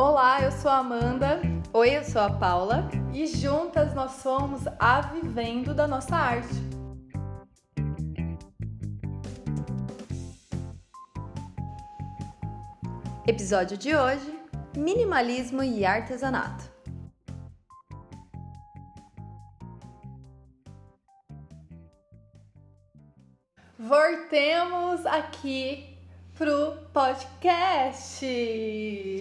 Olá, eu sou a Amanda Oi, eu sou a Paula. e juntas nós somos a Vivendo da Nossa Arte. Episódio de hoje: Minimalismo e artesanato. Voltemos aqui pro podcast.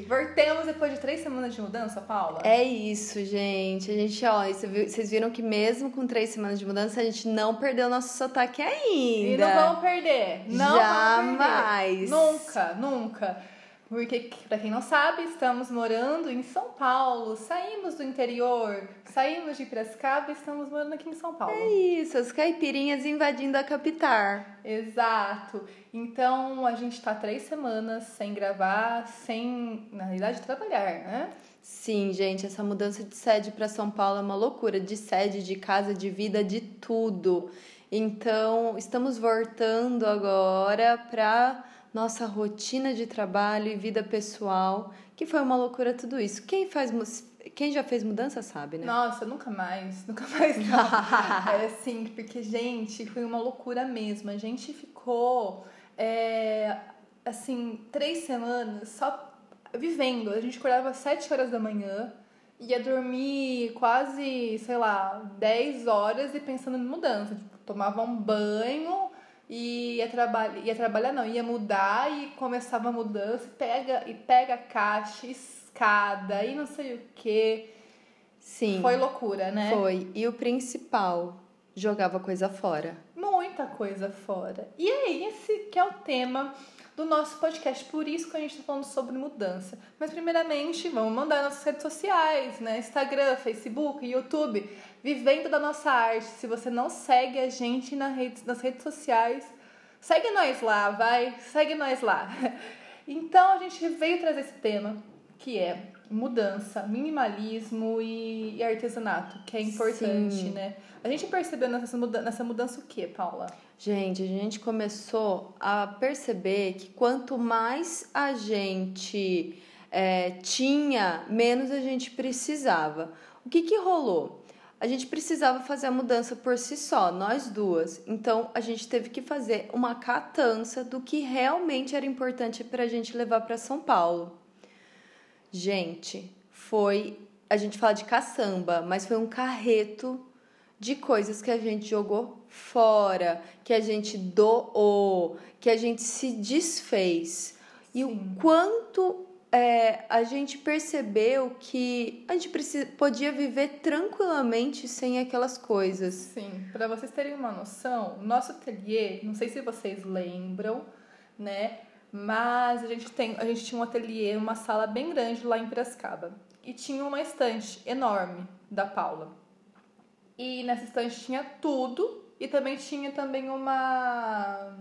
Voltemos depois de três semanas de mudança, Paula? É isso, gente. A gente, ó, vocês viram que mesmo com três semanas de mudança, a gente não perdeu nosso sotaque ainda. E não vamos perder. Não Jamais. Vamos perder. Nunca, nunca. Porque, pra quem não sabe, estamos morando em São Paulo. Saímos do interior, saímos de Piracicaba e estamos morando aqui em São Paulo. É isso, as caipirinhas invadindo a capital. Exato. Então a gente tá três semanas sem gravar, sem, na realidade, trabalhar, né? Sim, gente, essa mudança de sede para São Paulo é uma loucura, de sede, de casa, de vida, de tudo. Então, estamos voltando agora para nossa rotina de trabalho e vida pessoal, que foi uma loucura tudo isso. Quem faz quem já fez mudança sabe, né? Nossa, nunca mais, nunca mais não. é assim, porque, gente, foi uma loucura mesmo. A gente ficou, é, assim, três semanas só vivendo. A gente acordava às sete horas da manhã, ia dormir quase, sei lá, 10 horas e pensando em mudança. Tipo, tomava um banho e ia, traba ia trabalhar, não, ia mudar e começava a mudança, e pega, e pega caixa, escada e não sei o que. Sim. Foi loucura, né? Foi. E o principal, jogava coisa fora. Muita coisa fora. E é esse que é o tema do nosso podcast, por isso que a gente está falando sobre mudança. Mas primeiramente, vamos mandar nossas redes sociais, né? Instagram, Facebook, YouTube, vivendo da nossa arte. Se você não segue a gente na rede, nas redes sociais, segue nós lá, vai, segue nós lá. Então a gente veio trazer esse tema, que é mudança, minimalismo e, artesanato, que é importante, Sim. né? A gente percebeu nessa mudança, nessa mudança o que, Paula? Gente, a gente começou a perceber que quanto mais a gente é, tinha, menos a gente precisava. O que, que rolou? A gente precisava fazer a mudança por si só, nós duas. Então a gente teve que fazer uma catança do que realmente era importante para a gente levar para São Paulo. Gente, foi. A gente fala de caçamba, mas foi um carreto de coisas que a gente jogou fora, que a gente doou, que a gente se desfez. E o quanto é, a gente percebeu que a gente precisa, podia viver tranquilamente sem aquelas coisas. Sim, para vocês terem uma noção, o nosso ateliê, não sei se vocês lembram, né? Mas a gente tem, a gente tinha um ateliê, uma sala bem grande lá em Piracicaba. E tinha uma estante enorme da Paula. E nessa estante tinha tudo e também tinha também uma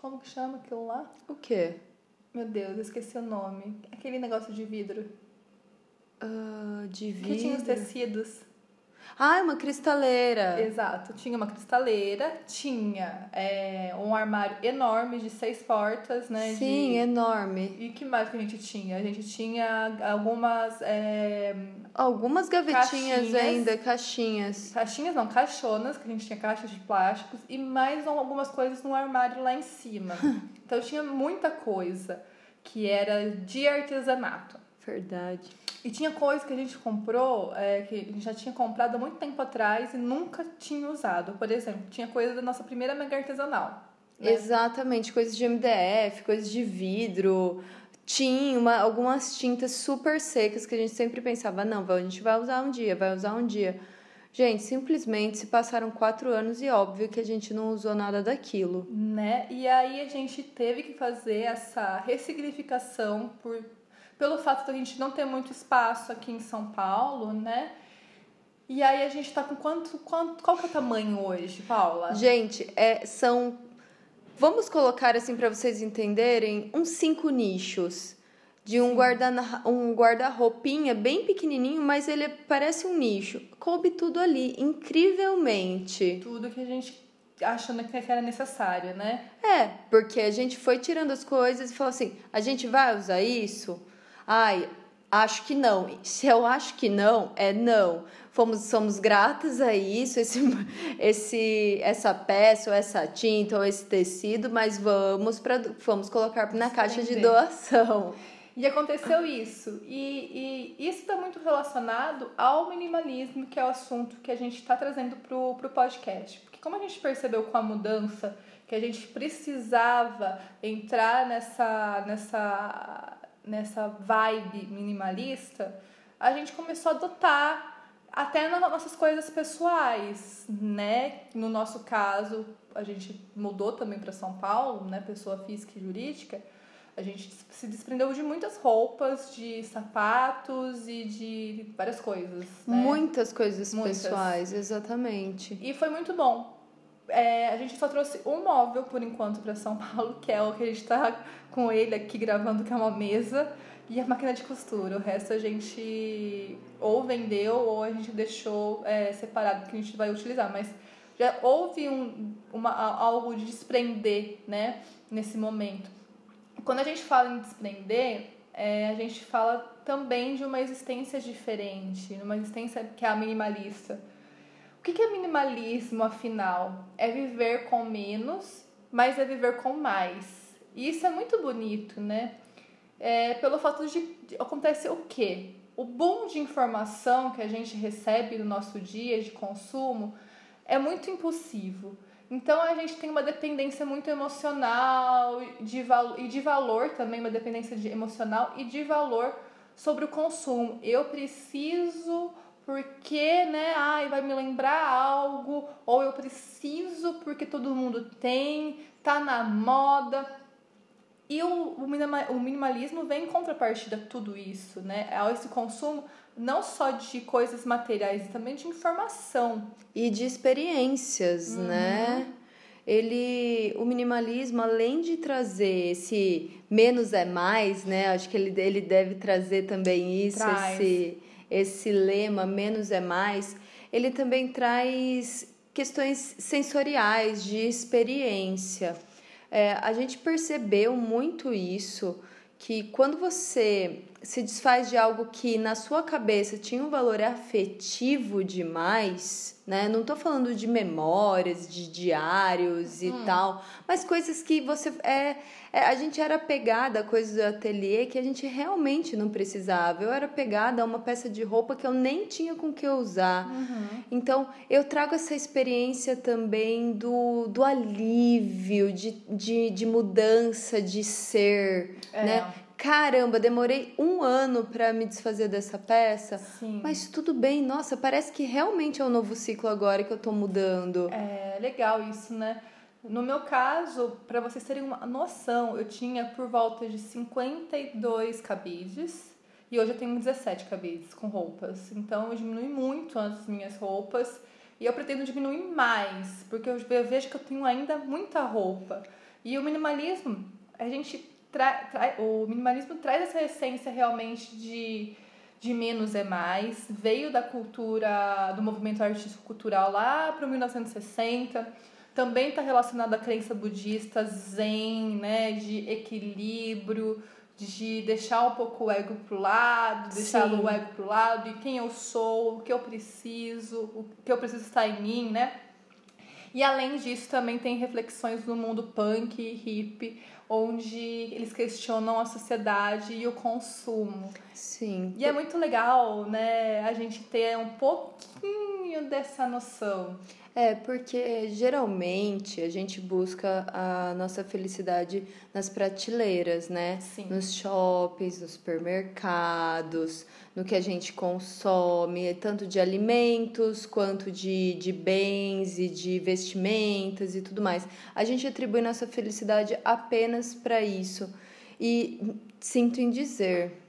como que chama aquilo lá? O quê? Meu Deus, eu esqueci o nome. Aquele negócio de vidro. Ah, de Que tinha os vidro. tecidos. Ah, é uma cristaleira. Exato. Tinha uma cristaleira, tinha é, um armário enorme de seis portas, né? Sim, de... enorme. E que mais que a gente tinha? A gente tinha algumas é, Algumas gavetinhas Caixinhas. ainda, caixinhas. caixinhas, não, caixonas, que a gente tinha caixas de plásticos, e mais algumas coisas no armário lá em cima. então tinha muita coisa que era de artesanato. Verdade. E tinha coisa que a gente comprou, é, que a gente já tinha comprado há muito tempo atrás e nunca tinha usado. Por exemplo, tinha coisa da nossa primeira mega artesanal. né? Exatamente, coisas de MDF, coisas de vidro. Tinha uma, algumas tintas super secas que a gente sempre pensava, não, a gente vai usar um dia, vai usar um dia. Gente, simplesmente se passaram quatro anos e óbvio que a gente não usou nada daquilo. Né? E aí a gente teve que fazer essa ressignificação por, pelo fato de a gente não ter muito espaço aqui em São Paulo, né? E aí a gente tá com quanto, quanto qual que é o tamanho hoje, Paula? Gente, é, são. Vamos colocar assim para vocês entenderem uns cinco nichos. De um guarda um guarda-roupinha bem pequenininho, mas ele parece um nicho. Coube tudo ali, incrivelmente. Tudo que a gente achando que era necessário, né? É, porque a gente foi tirando as coisas e falou assim: a gente vai usar isso? Ai, acho que não. Se eu acho que não, é não. Fomos, somos gratas a isso, esse, esse, essa peça, ou essa tinta, ou esse tecido, mas vamos, pra, vamos colocar na caixa de doação. E aconteceu isso. E, e isso está muito relacionado ao minimalismo, que é o assunto que a gente está trazendo para o podcast. Porque como a gente percebeu com a mudança que a gente precisava entrar nessa, nessa, nessa vibe minimalista, a gente começou a adotar até nas nossas coisas pessoais, né? No nosso caso, a gente mudou também para São Paulo, né? Pessoa física e jurídica. A gente se desprendeu de muitas roupas, de sapatos e de várias coisas. Né? Muitas coisas muitas. pessoais, exatamente. E foi muito bom é, a gente só trouxe um móvel por enquanto para São Paulo, que é o que a gente está com ele aqui gravando, que é uma mesa e a máquina de costura. O resto a gente ou vendeu ou a gente deixou é, separado que a gente vai utilizar. Mas já houve um, uma, algo de desprender, né, nesse momento. Quando a gente fala em desprender, é, a gente fala também de uma existência diferente, uma existência que é a minimalista o que é minimalismo, afinal? É viver com menos, mas é viver com mais. E isso é muito bonito, né? É, pelo fato de, de acontece o quê? O boom de informação que a gente recebe no nosso dia de consumo é muito impulsivo. Então a gente tem uma dependência muito emocional de e de valor também, uma dependência de emocional e de valor sobre o consumo. Eu preciso porque, né, ai, vai me lembrar algo, ou eu preciso porque todo mundo tem, tá na moda. E o, o minimalismo vem em contrapartida a tudo isso, né? A esse consumo não só de coisas materiais, também de informação. E de experiências, uhum. né? Ele, o minimalismo, além de trazer esse menos é mais, né? Acho que ele, ele deve trazer também isso, Traz. esse esse lema menos é mais, ele também traz questões sensoriais, de experiência. É, a gente percebeu muito isso, que quando você se desfaz de algo que na sua cabeça tinha um valor afetivo demais, né? Não tô falando de memórias, de diários e hum. tal, mas coisas que você é, é, a gente era pegada a coisas do ateliê que a gente realmente não precisava. Eu era pegada a uma peça de roupa que eu nem tinha com que usar. Uhum. Então, eu trago essa experiência também do, do alívio, de, de, de mudança de ser, é. né? Caramba, demorei um ano para me desfazer dessa peça, Sim. mas tudo bem, nossa, parece que realmente é um novo ciclo agora que eu tô mudando. É legal isso, né? No meu caso, para vocês terem uma noção, eu tinha por volta de 52 cabides e hoje eu tenho 17 cabides com roupas. Então eu diminui muito as minhas roupas e eu pretendo diminuir mais, porque eu vejo que eu tenho ainda muita roupa. E o minimalismo, a gente tra, tra, o minimalismo traz essa essência realmente de, de menos é mais. Veio da cultura, do movimento artístico cultural lá para 1960. Também está relacionado à crença budista zen, né, de equilíbrio, de deixar um pouco o ego pro lado, deixar Sim. o ego pro lado e quem eu sou, o que eu preciso, o que eu preciso estar em mim, né? E além disso, também tem reflexões no mundo punk e hippie, onde eles questionam a sociedade e o consumo. Sim. E é muito legal, né, a gente ter um pouquinho dessa noção. É, porque geralmente a gente busca a nossa felicidade nas prateleiras, né? Sim. Nos shoppings, nos supermercados, no que a gente consome, tanto de alimentos quanto de, de bens e de vestimentas e tudo mais. A gente atribui nossa felicidade apenas para isso. E sinto em dizer,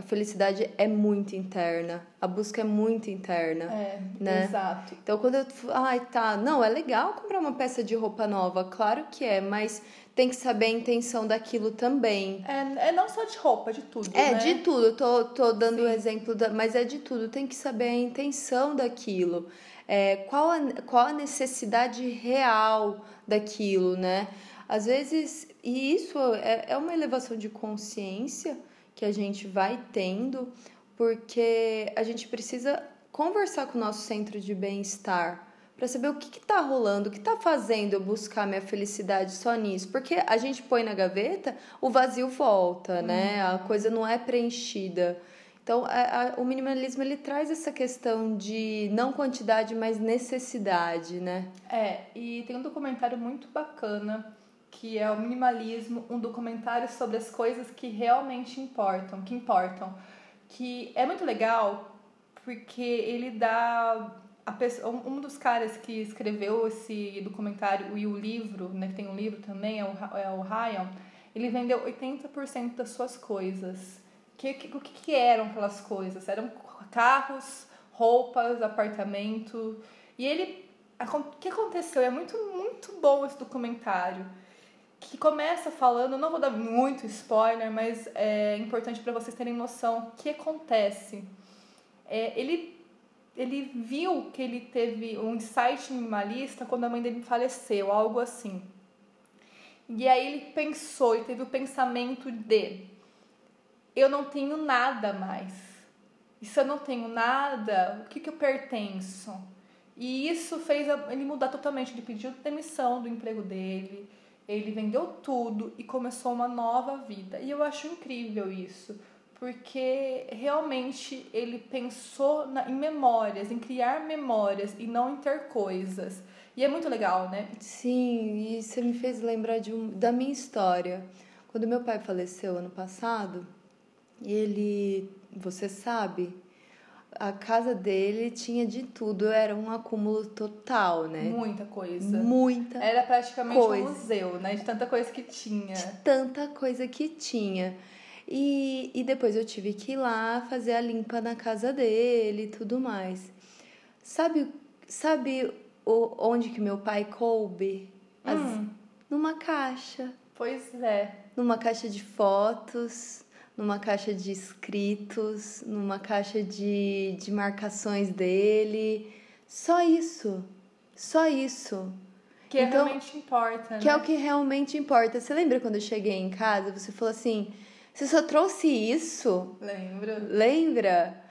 a felicidade é muito interna, a busca é muito interna. É, né? exato. Então quando eu. Ai, tá. Não, é legal comprar uma peça de roupa nova, claro que é, mas tem que saber a intenção daquilo também. É, é não só de roupa, de tudo. É, né? de tudo. Eu tô, tô dando o exemplo, da, mas é de tudo. Tem que saber a intenção daquilo. É, qual, a, qual a necessidade real daquilo, né? Às vezes, e isso é, é uma elevação de consciência que a gente vai tendo, porque a gente precisa conversar com o nosso centro de bem-estar para saber o que está rolando, o que está fazendo eu buscar minha felicidade só nisso. Porque a gente põe na gaveta, o vazio volta, né? A coisa não é preenchida. Então, a, a, o minimalismo ele traz essa questão de não quantidade, mas necessidade, né? É, e tem um documentário muito bacana que é o minimalismo, um documentário sobre as coisas que realmente importam, que importam, que é muito legal porque ele dá pessoa, um dos caras que escreveu esse documentário e o livro, né, que tem um livro também, é o, é o Ryan, ele vendeu 80% das suas coisas. Que, que, o que, que eram aquelas coisas? Eram carros, roupas, apartamento. E ele. O que aconteceu? É muito, muito bom esse documentário. Que começa falando, não vou dar muito spoiler, mas é importante para vocês terem noção o que acontece. É, ele ele viu que ele teve um insight minimalista quando a mãe dele faleceu, algo assim. E aí ele pensou e teve o pensamento de: eu não tenho nada mais. E se eu não tenho nada, o que, que eu pertenço? E isso fez ele mudar totalmente. Ele pediu demissão do emprego dele, ele vendeu tudo e começou uma nova vida. E eu acho incrível isso porque realmente ele pensou na, em memórias, em criar memórias e não em ter coisas. E é muito legal, né? Sim, e você me fez lembrar de um, da minha história. Quando meu pai faleceu ano passado, ele, você sabe, a casa dele tinha de tudo, era um acúmulo total, né? Muita coisa. Muita. Era praticamente coisa. um museu, né? De tanta coisa que tinha. De tanta coisa que tinha. E, e depois eu tive que ir lá fazer a limpa na casa dele e tudo mais. Sabe, sabe o, onde que meu pai coube? As, hum. Numa caixa. Pois é. Numa caixa de fotos, numa caixa de escritos, numa caixa de, de marcações dele. Só isso. Só isso. Que então, realmente importa. Que né? é o que realmente importa. Você lembra quando eu cheguei em casa? Você falou assim: você só trouxe isso? Lembro. Lembra?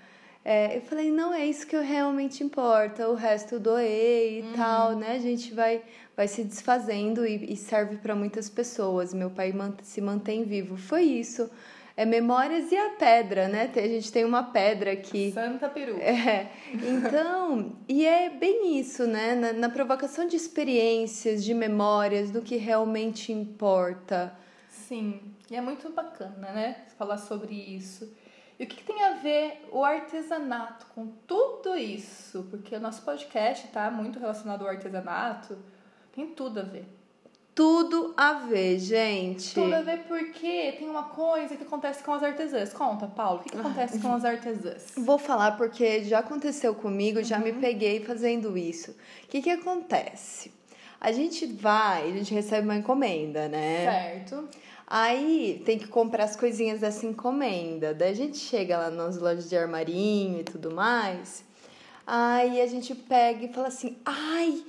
É, eu falei, não é isso que realmente importa, o resto eu doei e uhum. tal, né? A gente vai, vai se desfazendo e, e serve para muitas pessoas. Meu pai se mantém vivo. Foi isso. É Memórias e a Pedra, né? A gente tem uma pedra aqui. Santa Peru. É. Então, e é bem isso, né? Na, na provocação de experiências, de memórias, do que realmente importa. Sim. E é muito bacana, né? Falar sobre isso. E o que, que, tem a ver o artesanato com tudo isso? Porque o nosso podcast está muito relacionado ao artesanato. Tem tudo a ver. Tudo a ver, gente. Tudo a ver porque tem uma coisa que acontece com as artesãs. Conta, Paulo, o que, que acontece com as artesãs? Vou falar porque já aconteceu comigo, já uhum. me peguei fazendo isso. O que, que acontece? A gente vai, a gente recebe uma encomenda, né? Certo. Aí tem que comprar as coisinhas dessa encomenda. Daí a gente chega lá nas lojas de armarinho e tudo mais. Aí a gente pega e fala assim: ai,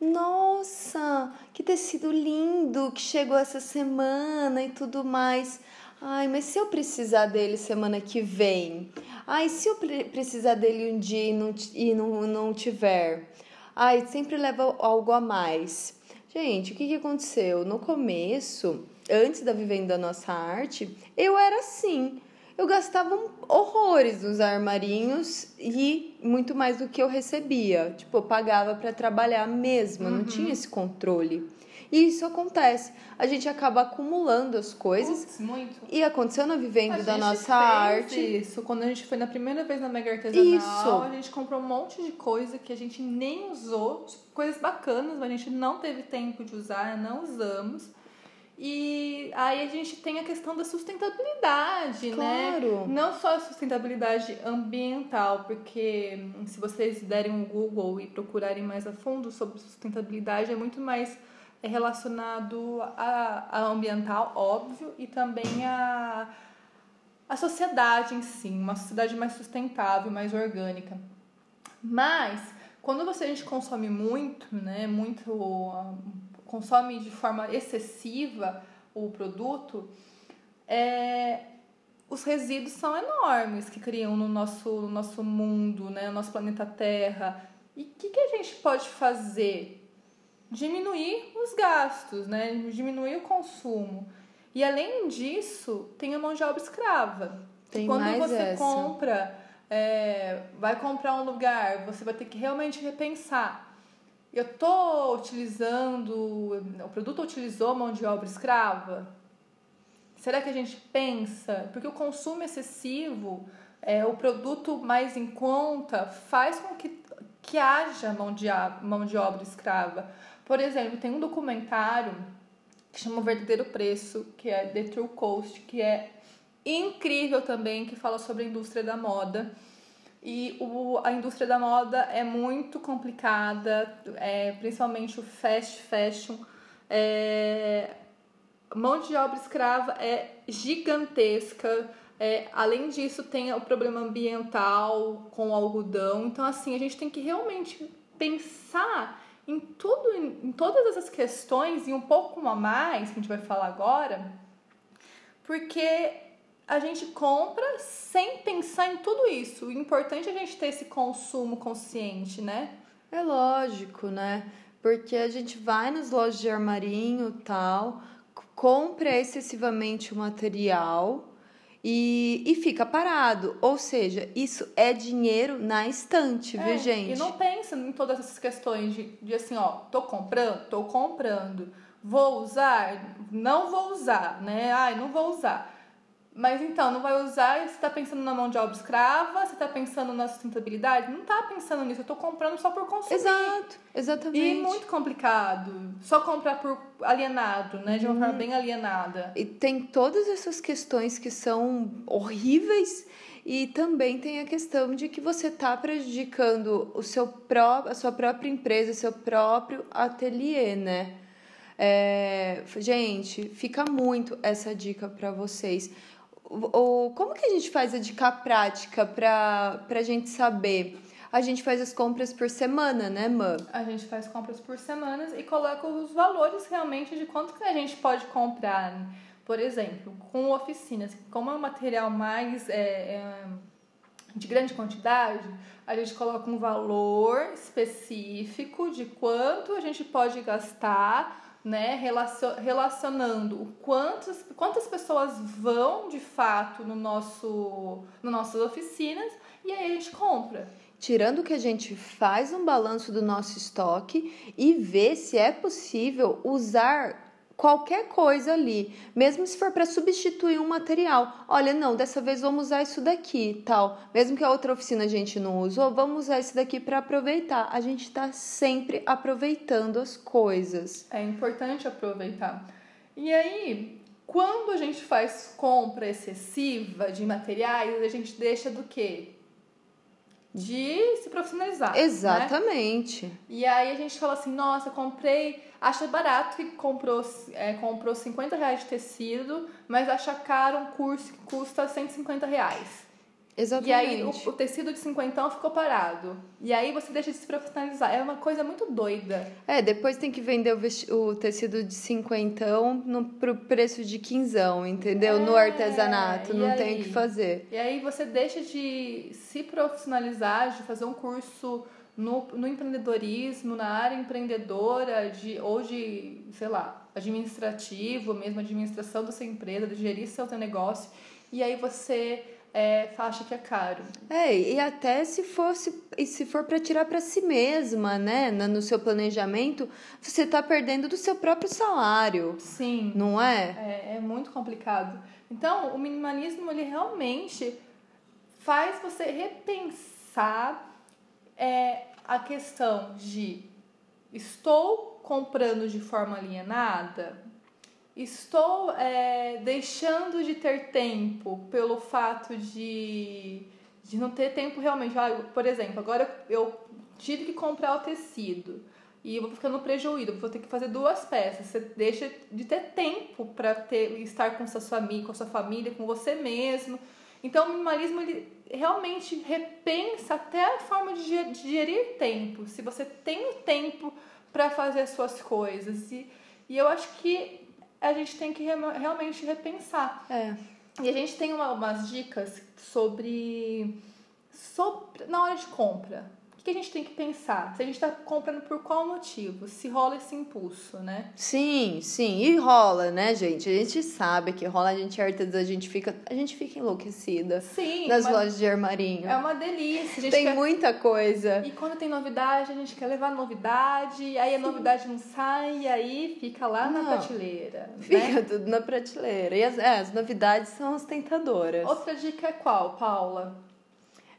nossa, que tecido lindo que chegou essa semana e tudo mais. Ai, mas se eu precisar dele semana que vem? Ai, se eu precisar dele um dia e não, e não, não tiver? Ai, sempre leva algo a mais. Gente, o que, que aconteceu? No começo antes da Vivendo da Nossa Arte, eu era assim. Eu gastava horrores nos armarinhos e muito mais do que eu recebia. Tipo, eu pagava para trabalhar mesmo, uhum. não tinha esse controle. E isso acontece. A gente acaba acumulando as coisas. Puts, muito. E aconteceu na Vivendo a da Nossa Arte. Isso, quando a gente foi na primeira vez na Mega Artesanal, isso. a gente comprou um monte de coisa que a gente nem usou, coisas bacanas, mas a gente não teve tempo de usar, não usamos. E aí a gente tem a questão da sustentabilidade, né? claro. né? Não só a sustentabilidade ambiental, porque hum, se vocês derem um Google e procurarem mais a fundo sobre sustentabilidade, é muito mais é relacionado a, a ambiental, óbvio, e também a, a sociedade em si, uma sociedade mais sustentável, mais orgânica. Mas quando você a gente consome muito, né, muito consome de forma excessiva o produto, é, os resíduos são enormes que criam no nosso, no nosso mundo, né? no nosso planeta Terra. E o que, que a gente pode fazer? Diminuir os gastos, né? diminuir o consumo. E além disso, tem a mão de obra escrava. Tem Quando você essa. compra, é, vai comprar um lugar, você vai ter que realmente repensar. Eu estou utilizando, o produto utilizou mão de obra escrava? Será que a gente pensa? Porque o consumo excessivo, é, o produto mais em conta, faz com que, que haja mão de, mão de obra escrava. Por exemplo, tem um documentário que chama O Verdadeiro Preço, que é The True Cost, que é incrível também, que fala sobre a indústria da moda. E o, a indústria da moda é muito complicada, é, principalmente o fast fashion. É, mão de obra escrava é gigantesca. É, além disso, tem o problema ambiental com o algodão. Então, assim, a gente tem que realmente pensar em tudo, em, em todas essas questões e um pouco a mais, que a gente vai falar agora, porque a gente compra sem pensar em tudo isso. O importante é a gente ter esse consumo consciente, né? É lógico, né? Porque a gente vai nas lojas de armarinho tal, compra excessivamente o material e, e fica parado. Ou seja, isso é dinheiro na estante, É, viu, gente? E não pensa em todas essas questões de, de assim, ó, tô comprando, tô comprando. Vou usar? Não vou usar, né? Ai, não vou usar. Mas então, não vai usar você tá pensando na mão de obra escrava, você tá pensando na sustentabilidade? Não tá pensando nisso, eu tô comprando só por consumir. Exato, exatamente. E muito complicado. Só comprar por alienado, né? De uma Uhum. forma bem alienada. E tem todas essas questões que são horríveis e também tem a questão de que você está prejudicando o seu pró a sua própria empresa, seu próprio ateliê, né? É, gente, fica muito essa dica para vocês. O, como que a gente faz a dica prática para a gente saber? A gente faz as compras por semana, né, Mã? A gente faz compras por semanas e coloca os valores realmente de quanto que a gente pode comprar. Por exemplo, com oficinas, como é um material mais é, é, de grande quantidade, a gente coloca um valor específico de quanto a gente pode gastar, né, relacio- relacionando o quantas, quantas pessoas vão de fato no nosso, nas nossas oficinas e aí a gente compra. Tirando que a gente faz um balanço do nosso estoque e vê se é possível usar qualquer coisa ali, mesmo se for para substituir um material. Olha, não, dessa vez vamos usar isso daqui, tal. Mesmo que a outra oficina a gente não usou, vamos usar isso daqui para aproveitar. A gente está sempre aproveitando as coisas. É importante aproveitar. E aí, quando a gente faz compra excessiva de materiais, a gente deixa do quê? De se profissionalizar. né? Exatamente. E aí a gente fala assim, nossa, comprei, acha barato que comprou, é, comprou 50 reais de tecido, mas acha caro um curso que custa 150 reais. Exatamente. E aí o, o tecido de 50 ficou parado. E aí você deixa de se profissionalizar. É uma coisa muito doida. É, depois tem que vender o, o tecido de cinquentão no, pro preço de quinzão, entendeu? no É, artesanato, e não aí? tem o que fazer. E aí você deixa de se profissionalizar, de fazer um curso no, no empreendedorismo, na área empreendedora, de, ou de, sei lá, administrativo, mesmo administração da sua empresa, de gerir seu negócio. E aí você é, acha que é caro. É, e até se fosse e se for para tirar para si mesma, né, no seu planejamento, você tá perdendo do seu próprio salário, Sim. não é? É, é muito complicado. Então, o minimalismo, ele realmente faz você repensar é, a questão de estou comprando de forma alienada? Estou é, deixando de ter tempo pelo fato de, de não ter tempo realmente. Ah, por exemplo, agora eu tive que comprar o tecido e vou ficando prejuízo, vou ter que fazer duas peças. Você deixa de ter tempo para ter estar com sua família, com sua família, com você mesmo. Então, o minimalismo ele realmente repensa até a forma de gerir tempo. Se você tem o tempo para fazer as suas coisas. E, e eu acho que a gente tem que re- realmente repensar. É. E a gente tem uma, umas dicas sobre, sobre na hora de compra que a gente tem que pensar? Se a gente está comprando por qual motivo? Se rola esse impulso, né? Sim, sim. E rola, né, gente? A gente sabe que rola, a gente artesã, a gente fica, a gente fica enlouquecida. Sim. Nas lojas de armarinho. É uma delícia. tem quer... muita coisa. E quando tem novidade, a gente quer levar novidade, aí a novidade não sai, e aí fica lá não. na prateleira. Fica né? tudo na prateleira. E as, é, as novidades são as tentadoras. Outra dica é qual, Paula?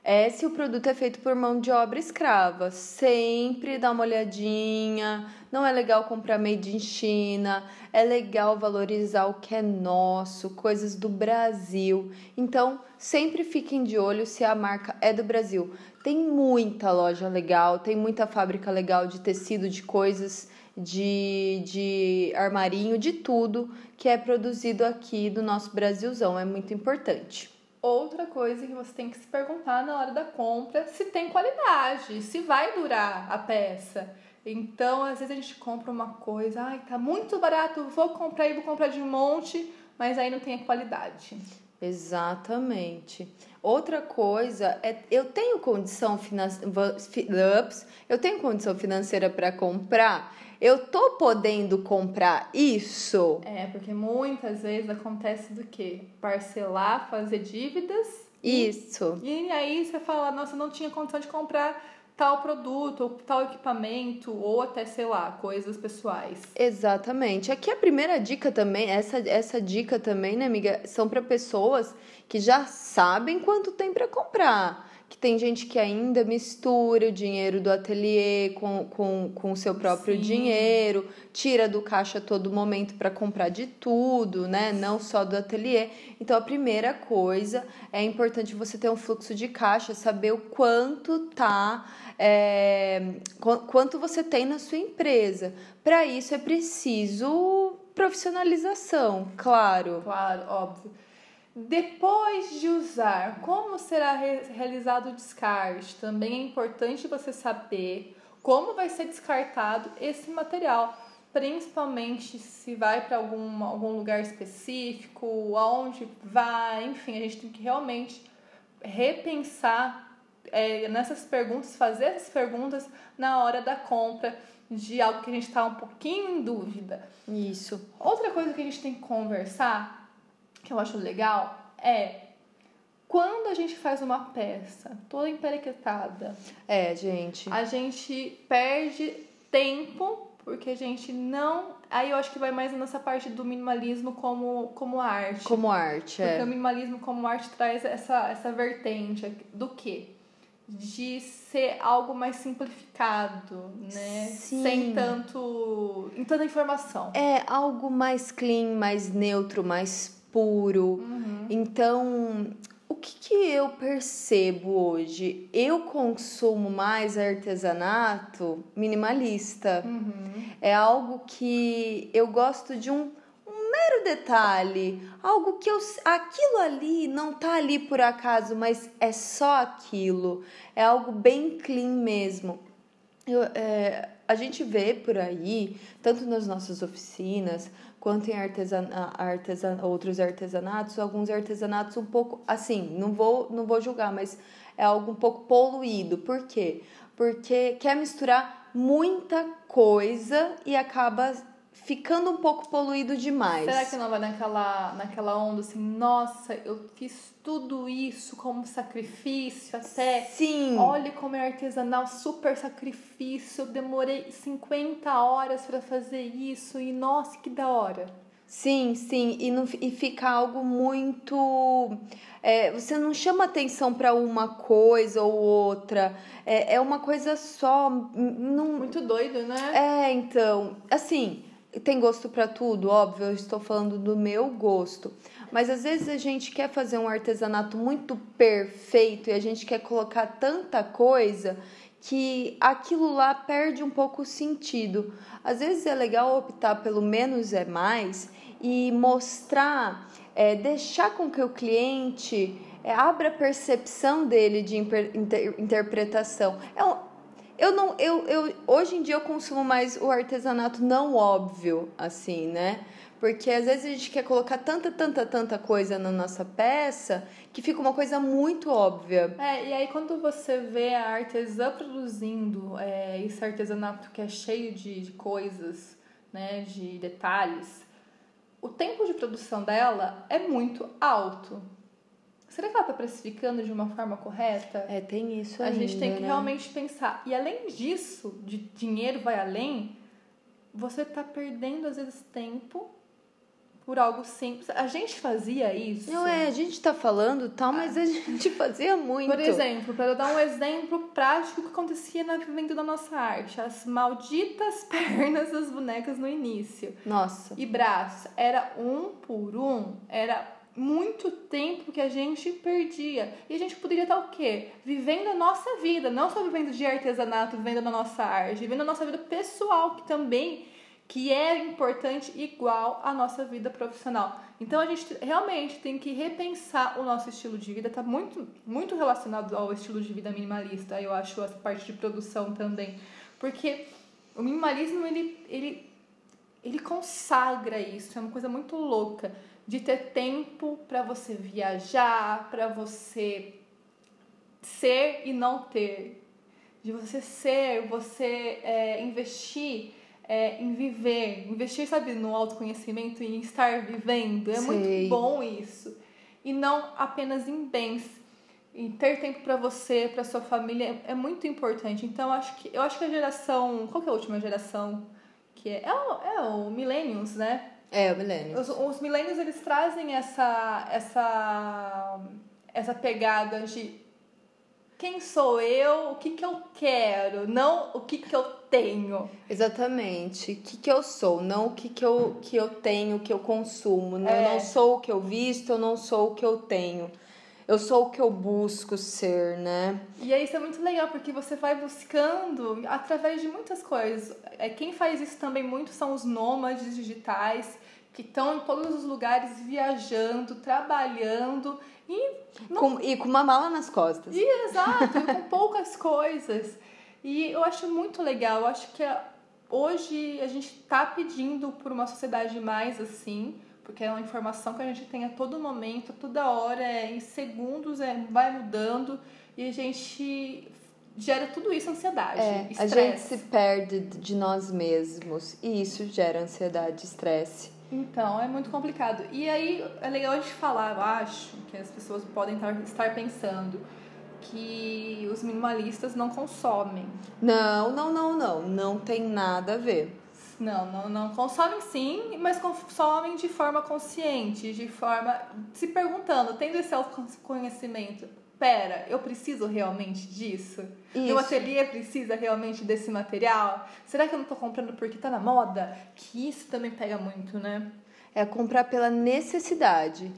É se o produto é feito por mão de obra escrava. Sempre dá uma olhadinha. Não é legal comprar made in China. É legal valorizar o que é nosso, coisas do Brasil. Então, sempre fiquem de olho se a marca é do Brasil. Tem muita loja legal, tem muita fábrica legal de tecido, de coisas de, de armarinho, de tudo que é produzido aqui do nosso Brasilzão. É muito importante. Outra coisa que você tem que se perguntar na hora da compra se tem qualidade, se vai durar a peça. Então, às vezes a gente compra uma coisa, ai, tá muito barato, vou comprar e vou comprar de um monte, mas aí não tem a qualidade. Exatamente. Outra coisa é eu tenho condição financeira, eu tenho condição financeira para comprar eu tô podendo comprar isso? É, porque muitas vezes acontece do quê? Parcelar, fazer dívidas. Isso. E, e aí você fala, nossa, não tinha condição de comprar tal produto, ou tal equipamento, ou até, sei lá, coisas pessoais. Exatamente. Aqui a primeira dica também, essa, essa dica também, né, amiga, são para pessoas que já sabem quanto tem para comprar que tem gente que ainda mistura o dinheiro do ateliê com, com, com o seu próprio Sim. dinheiro, tira do caixa a todo momento para comprar de tudo, né? Não só do ateliê. Então, a primeira coisa é importante você ter um fluxo de caixa, saber o quanto tá. É, quanto você tem na sua empresa. Para isso é preciso profissionalização, claro. Claro, óbvio. Depois de usar, como será realizado o descarte? Também é importante você saber como vai ser descartado esse material, principalmente se vai para algum, algum lugar específico, aonde vai, enfim, a gente tem que realmente repensar é, nessas perguntas, fazer essas perguntas na hora da compra de algo que a gente está um pouquinho em dúvida. Isso. Outra coisa que a gente tem que conversar que eu acho legal é quando a gente faz uma peça toda emperequetada. É, gente. A gente perde tempo porque a gente não. Aí eu acho que vai mais nessa parte do minimalismo como, como arte. Como arte, porque é. Porque o minimalismo como arte traz essa, essa vertente do quê? De ser algo mais simplificado, né? Sim. Sem tanto. em tanta informação. É algo mais clean, mais neutro, mais puro. Uhum. Então, o que, que eu percebo hoje? Eu consumo mais artesanato minimalista. Uhum. É algo que eu gosto de um, mero detalhe, algo que eu aquilo ali não tá ali por acaso, mas é só aquilo. É algo bem clean mesmo. Eu, é, a gente vê por aí, tanto nas nossas oficinas, quanto em artesan, artesan, outros artesanatos, alguns artesanatos um pouco assim, não vou, não vou julgar, mas é algo um pouco poluído. Por quê? Porque quer misturar muita coisa e acaba ficando um pouco poluído demais. Será que não vai naquela, naquela onda assim, nossa, eu fiz tudo isso como sacrifício até. Sim. Olha como é artesanal, super sacrifício. Eu demorei 50 horas para fazer isso e nossa, que da hora. Sim, sim, e, não, e fica algo muito. É, você não chama atenção para uma coisa ou outra, é, é uma coisa só. Não... Muito doido, né? É, então, assim, tem gosto para tudo, óbvio, eu estou falando do meu gosto. Mas às vezes a gente quer fazer um artesanato muito perfeito e a gente quer colocar tanta coisa que aquilo lá perde um pouco o sentido. Às vezes é legal optar pelo menos é mais e mostrar, é, deixar com que o cliente é, abra a percepção dele de inter, interpretação. É eu não, eu, eu, hoje em dia eu consumo mais o artesanato não óbvio, assim, né? Porque às vezes a gente quer colocar tanta, tanta, tanta coisa na nossa peça que fica uma coisa muito óbvia. É, e aí quando você vê a artesã produzindo é, esse artesanato que é cheio de, de coisas, né, de detalhes, o tempo de produção dela é muito alto. Será que ela está precificando de uma forma correta? É, tem isso A ainda, gente tem que né? realmente pensar. E além disso, de dinheiro vai além, você está perdendo às vezes tempo por algo simples. A gente fazia isso. Não é, a gente tá falando tal, mas a gente fazia muito. Por exemplo, para eu dar um exemplo prático que acontecia na venda da nossa arte, as malditas pernas das bonecas no início Nossa. e braços, era um por um, era muito tempo que a gente perdia. E a gente poderia estar o quê? Vivendo a nossa vida, não só vivendo de artesanato, vivendo a nossa arte, vivendo a nossa vida pessoal, que também que é importante igual à nossa vida profissional. Então a gente realmente tem que repensar o nosso estilo de vida, tá muito muito relacionado ao estilo de vida minimalista, eu acho essa parte de produção também, porque o minimalismo ele ele ele consagra isso, é uma coisa muito louca de ter tempo para você viajar, para você ser e não ter, de você ser, você é, investir é, em viver, investir, sabe, no autoconhecimento e em estar vivendo. É Sei. muito bom isso. E não apenas em bens. E ter tempo para você, para sua família é, é muito importante. Então, acho que, eu acho que a geração. Qual que é a última geração? Que é, é, o, é o Millennials, né? É, o milênio. Os, os millennials, eles trazem essa, essa, essa pegada de quem sou eu, o que, que eu quero, não o que, que eu tenho. Exatamente. O que, que eu sou, não o que, que, eu, que eu tenho, o que eu consumo. né? Eu É. não sou o que eu visto, eu não sou o que eu tenho. Eu sou o que eu busco ser, né? E aí isso é muito legal, porque você vai buscando através de muitas coisas. É, Quem faz isso também muito são os nômades digitais, que estão em todos os lugares viajando, trabalhando e Com- e com uma mala nas costas. E, exato, e com poucas coisas. E eu acho muito legal. Eu acho que a- hoje a gente está pedindo por uma sociedade mais assim, porque é uma informação que a gente tem a todo momento, toda hora, é, em segundos, é, vai mudando e a gente gera tudo isso ansiedade, É, a gente estresse. se perde de nós mesmos e isso gera ansiedade, estresse. Então, é muito complicado. E aí é legal a gente falar, eu acho, que as pessoas podem estar pensando que os minimalistas não consomem. Não, não, não, não. Não tem nada a ver. Não, não, não. Consomem sim, mas consomem de forma consciente, de forma. se perguntando, tendo esse autoconhecimento. Pera, eu preciso realmente disso? Meu Isso. ateliê precisa realmente desse material? Será que eu não tô comprando porque tá na moda? Que isso também pega muito, né? É comprar pela necessidade.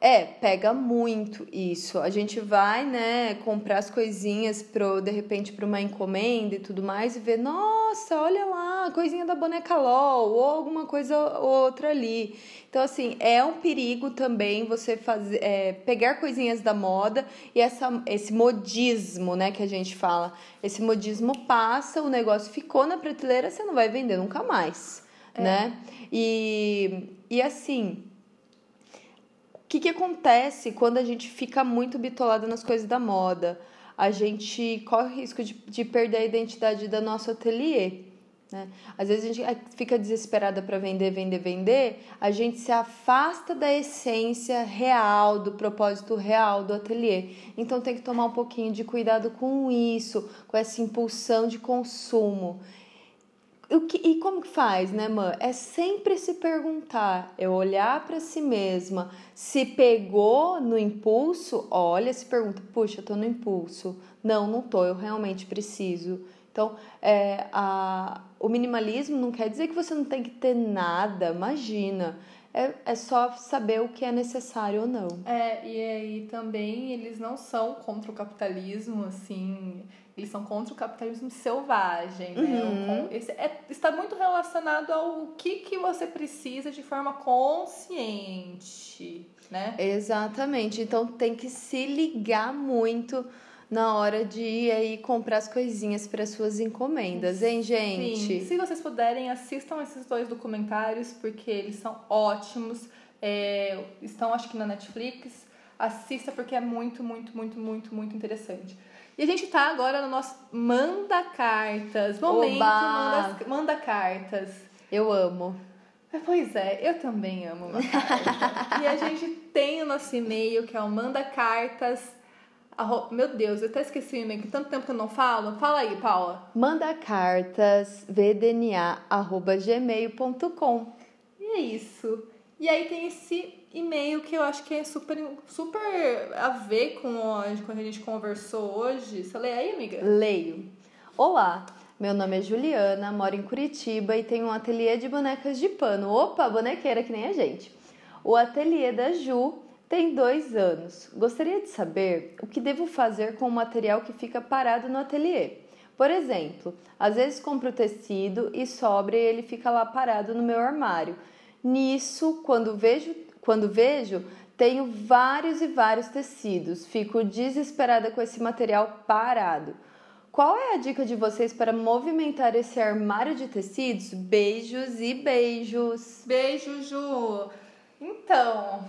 É, pega muito isso. A gente vai, né, comprar as coisinhas pro, de repente, para uma encomenda e tudo mais, e ver, nossa, olha lá, a coisinha da boneca LOL, ou alguma coisa ou outra ali. Então, assim, é um perigo também você fazer, é, pegar coisinhas da moda e essa, esse modismo, né, que a gente fala. Esse modismo passa, o negócio ficou na prateleira, você não vai vender nunca mais, né? E, e assim, que, que acontece quando a gente fica muito bitolado nas coisas da moda? A gente corre o risco de, de perder a identidade do nosso ateliê. Né? Às vezes a gente eh, fica desesperada para vender, vender, vender, a gente se afasta da essência real, do propósito real do ateliê. Então tem que tomar um pouquinho de cuidado com isso, com essa impulsão de consumo. O que, e como que faz, né, mãe? É sempre se perguntar, é olhar para si mesma. Se pegou no impulso, olha, se pergunta, puxa, eu tô no impulso. Não, não tô, eu realmente preciso. Então, é, a, o minimalismo não quer dizer que você não tem que ter nada, imagina. É, é só saber o que é necessário ou não. É, e aí também eles não são contra o capitalismo, assim, eles são contra o capitalismo selvagem, né? Uhum. O con- esse é- está muito relacionado ao que, que você precisa de forma consciente, né? Exatamente. Então tem que se ligar muito na hora de ir aí comprar as coisinhas para suas encomendas, hein, gente? Sim. Se vocês puderem, assistam esses dois documentários, porque eles são ótimos. É, estão, acho que, na Netflix. Assista, porque é muito, muito, muito, muito, muito interessante. E a gente tá agora no nosso Manda Cartas. Momento manda, manda, Cartas. Eu amo. Pois é, eu também amo uma carta. e a gente tem o nosso e-mail, que é o Manda Cartas meu Deus, eu até esqueci o e-mail, que tanto tempo que eu não falo. Fala aí, Paula. Manda cartas vdna@gmail.com. E é isso. E aí tem esse e-mail que eu acho que é super, super a ver com o que a gente conversou hoje. Você lê aí, amiga? Leio. Olá, meu nome é Juliana, moro em Curitiba e tenho um ateliê de bonecas de pano. Opa, bonequeira que nem a gente. O ateliê da Ju tem dois anos. Gostaria de saber o que devo fazer com o material que fica parado no ateliê. Por exemplo, às vezes compro tecido e sobra e ele fica lá parado no meu armário. Nisso, quando vejo, quando vejo, tenho vários e vários tecidos. Fico desesperada com esse material parado. Qual é a dica de vocês para movimentar esse armário de tecidos? Beijos e beijos. Beijo, Ju. Então,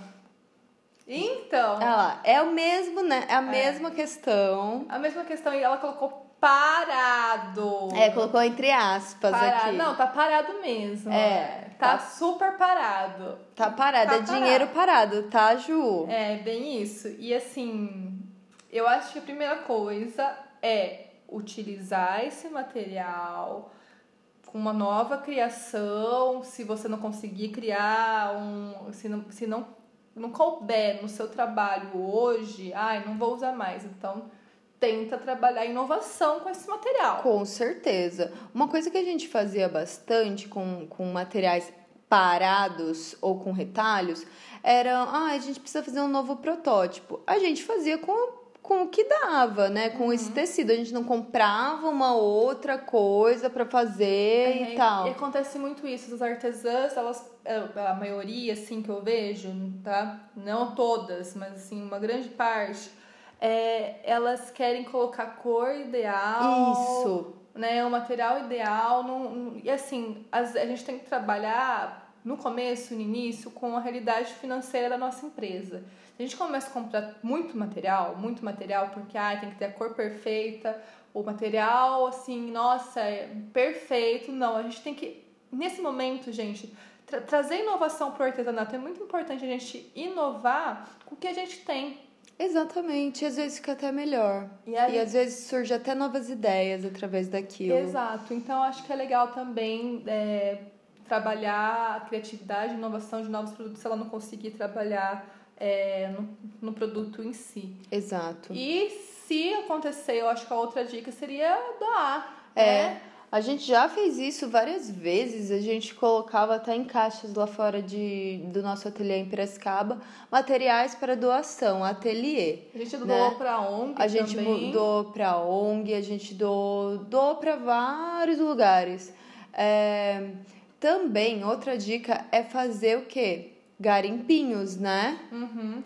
então. Ela é o mesmo, né? É a é. mesma questão. A mesma questão e ela colocou parado. É, colocou entre aspas parado. aqui. Não, tá parado mesmo. É. Tá, tá super parado. Tá parado, tá é parado. dinheiro parado, tá, Ju? É, bem isso. E assim, eu acho que a primeira coisa é utilizar esse material com uma nova criação, se você não conseguir criar um, se não, se não não couber no seu trabalho hoje, ai, não vou usar mais. Então, tenta trabalhar inovação com esse material. Com certeza. Uma coisa que a gente fazia bastante com, com materiais parados ou com retalhos era, ah, a gente precisa fazer um novo protótipo. A gente fazia com com o que dava, né? Com uhum. esse tecido. A gente não comprava uma outra coisa para fazer é, e tal. E acontece muito isso. As artesãs, elas, é, a maioria, assim, que eu vejo, tá? Não todas, mas assim, uma grande parte, é, elas querem colocar cor ideal. Isso. Né, o material ideal. Não, e assim, a gente tem que trabalhar no começo, no início, com a realidade financeira da nossa empresa a gente começa a comprar muito material, muito material, porque ah, tem que ter a cor perfeita, o material assim, nossa, é perfeito. Não, a gente tem que, nesse momento, gente, tra trazer inovação para o artesanato. É muito importante a gente inovar com o que a gente tem. Exatamente, e às vezes fica até melhor. E, aí... e às vezes surge até novas ideias através daquilo. Exato, então acho que é legal também é, trabalhar a criatividade, inovação de novos produtos se ela não conseguir trabalhar é, no, no produto em si. Exato. E se acontecer, eu acho que a outra dica seria doar. É. Né? A gente já fez isso várias vezes, a gente colocava até em caixas lá fora de, do nosso ateliê em Piracicaba materiais para doação, ateliê. A gente doou né? para ONG A gente também. doou para ONG, a gente doou, doou para vários lugares. É, também, outra dica é fazer o quê? garimpinhos, né? Uhum.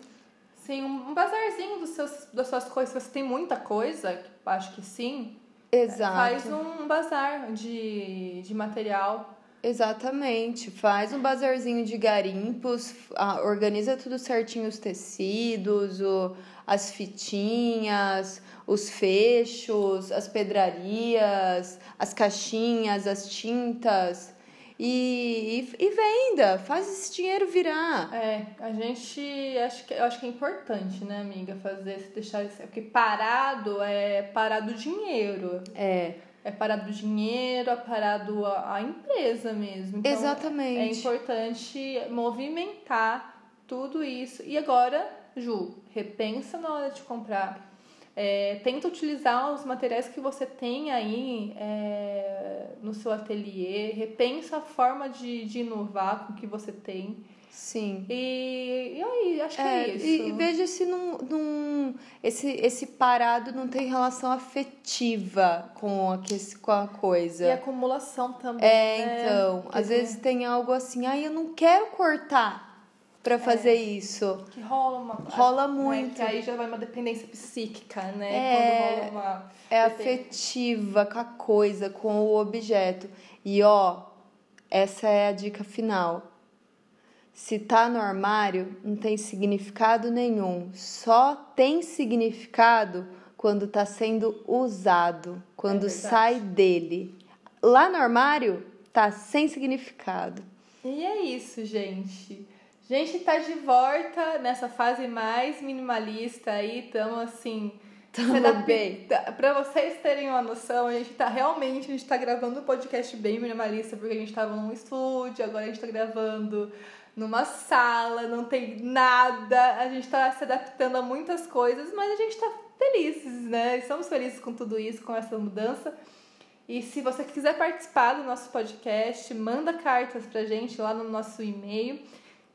Sim, um bazarzinho dos seus, das suas coisas. Se você tem muita coisa, acho que sim. Exato. Faz um bazar de, de material. Exatamente. Faz um bazarzinho de garimpos, organiza tudo certinho os tecidos, o, as fitinhas, os fechos, as pedrarias, as caixinhas, as tintas e, e, e, venda, faz esse dinheiro virar. É, a gente acho que acho que é importante, né, amiga, fazer deixar isso, porque parado é parado o dinheiro. É. É parado o dinheiro, é parado a, a empresa mesmo. Então, Exatamente. É importante movimentar tudo isso. E agora, Ju, repensa na hora de comprar é, tenta utilizar os materiais que você tem aí é, no seu ateliê, repensa a forma de, de inovar com o que você tem. Sim. E, e aí, acho que é, é isso. E, e, veja se não, não, esse, esse parado não tem relação afetiva com a, com a coisa. E acumulação também. É, né? então. Às vezes tem algo assim, ah, eu não quero cortar para fazer é, isso. Que rola uma. Rola muito. Né, que aí já vai uma dependência psíquica, né? É, Quando rola uma. É afetiva com a coisa, com o objeto. E ó, essa é a dica final. Se tá no armário, não tem significado nenhum. Só tem significado quando tá sendo usado, quando é sai dele. Lá no armário, tá sem significado. E é isso, gente. Gente tá de volta nessa fase mais minimalista aí, estamos assim. Tamo bem. Pra vocês terem uma noção, a gente tá realmente, a gente tá gravando um podcast bem minimalista, porque a gente tava num estúdio, agora a gente tá gravando numa sala, não tem nada, a gente tá se adaptando a muitas coisas, mas a gente tá felizes, né? Estamos felizes com tudo isso, com essa mudança. E se você quiser participar do nosso podcast, manda cartas pra gente lá no nosso e-mail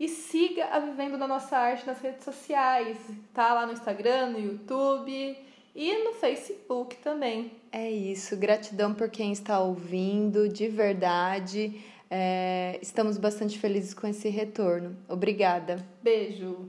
e siga a Vivendo da Nossa Arte nas redes sociais. Tá lá no Instagram, no YouTube e no Facebook também. É isso. Gratidão por quem está ouvindo, de verdade. É, estamos bastante felizes com esse retorno. Obrigada. Beijo.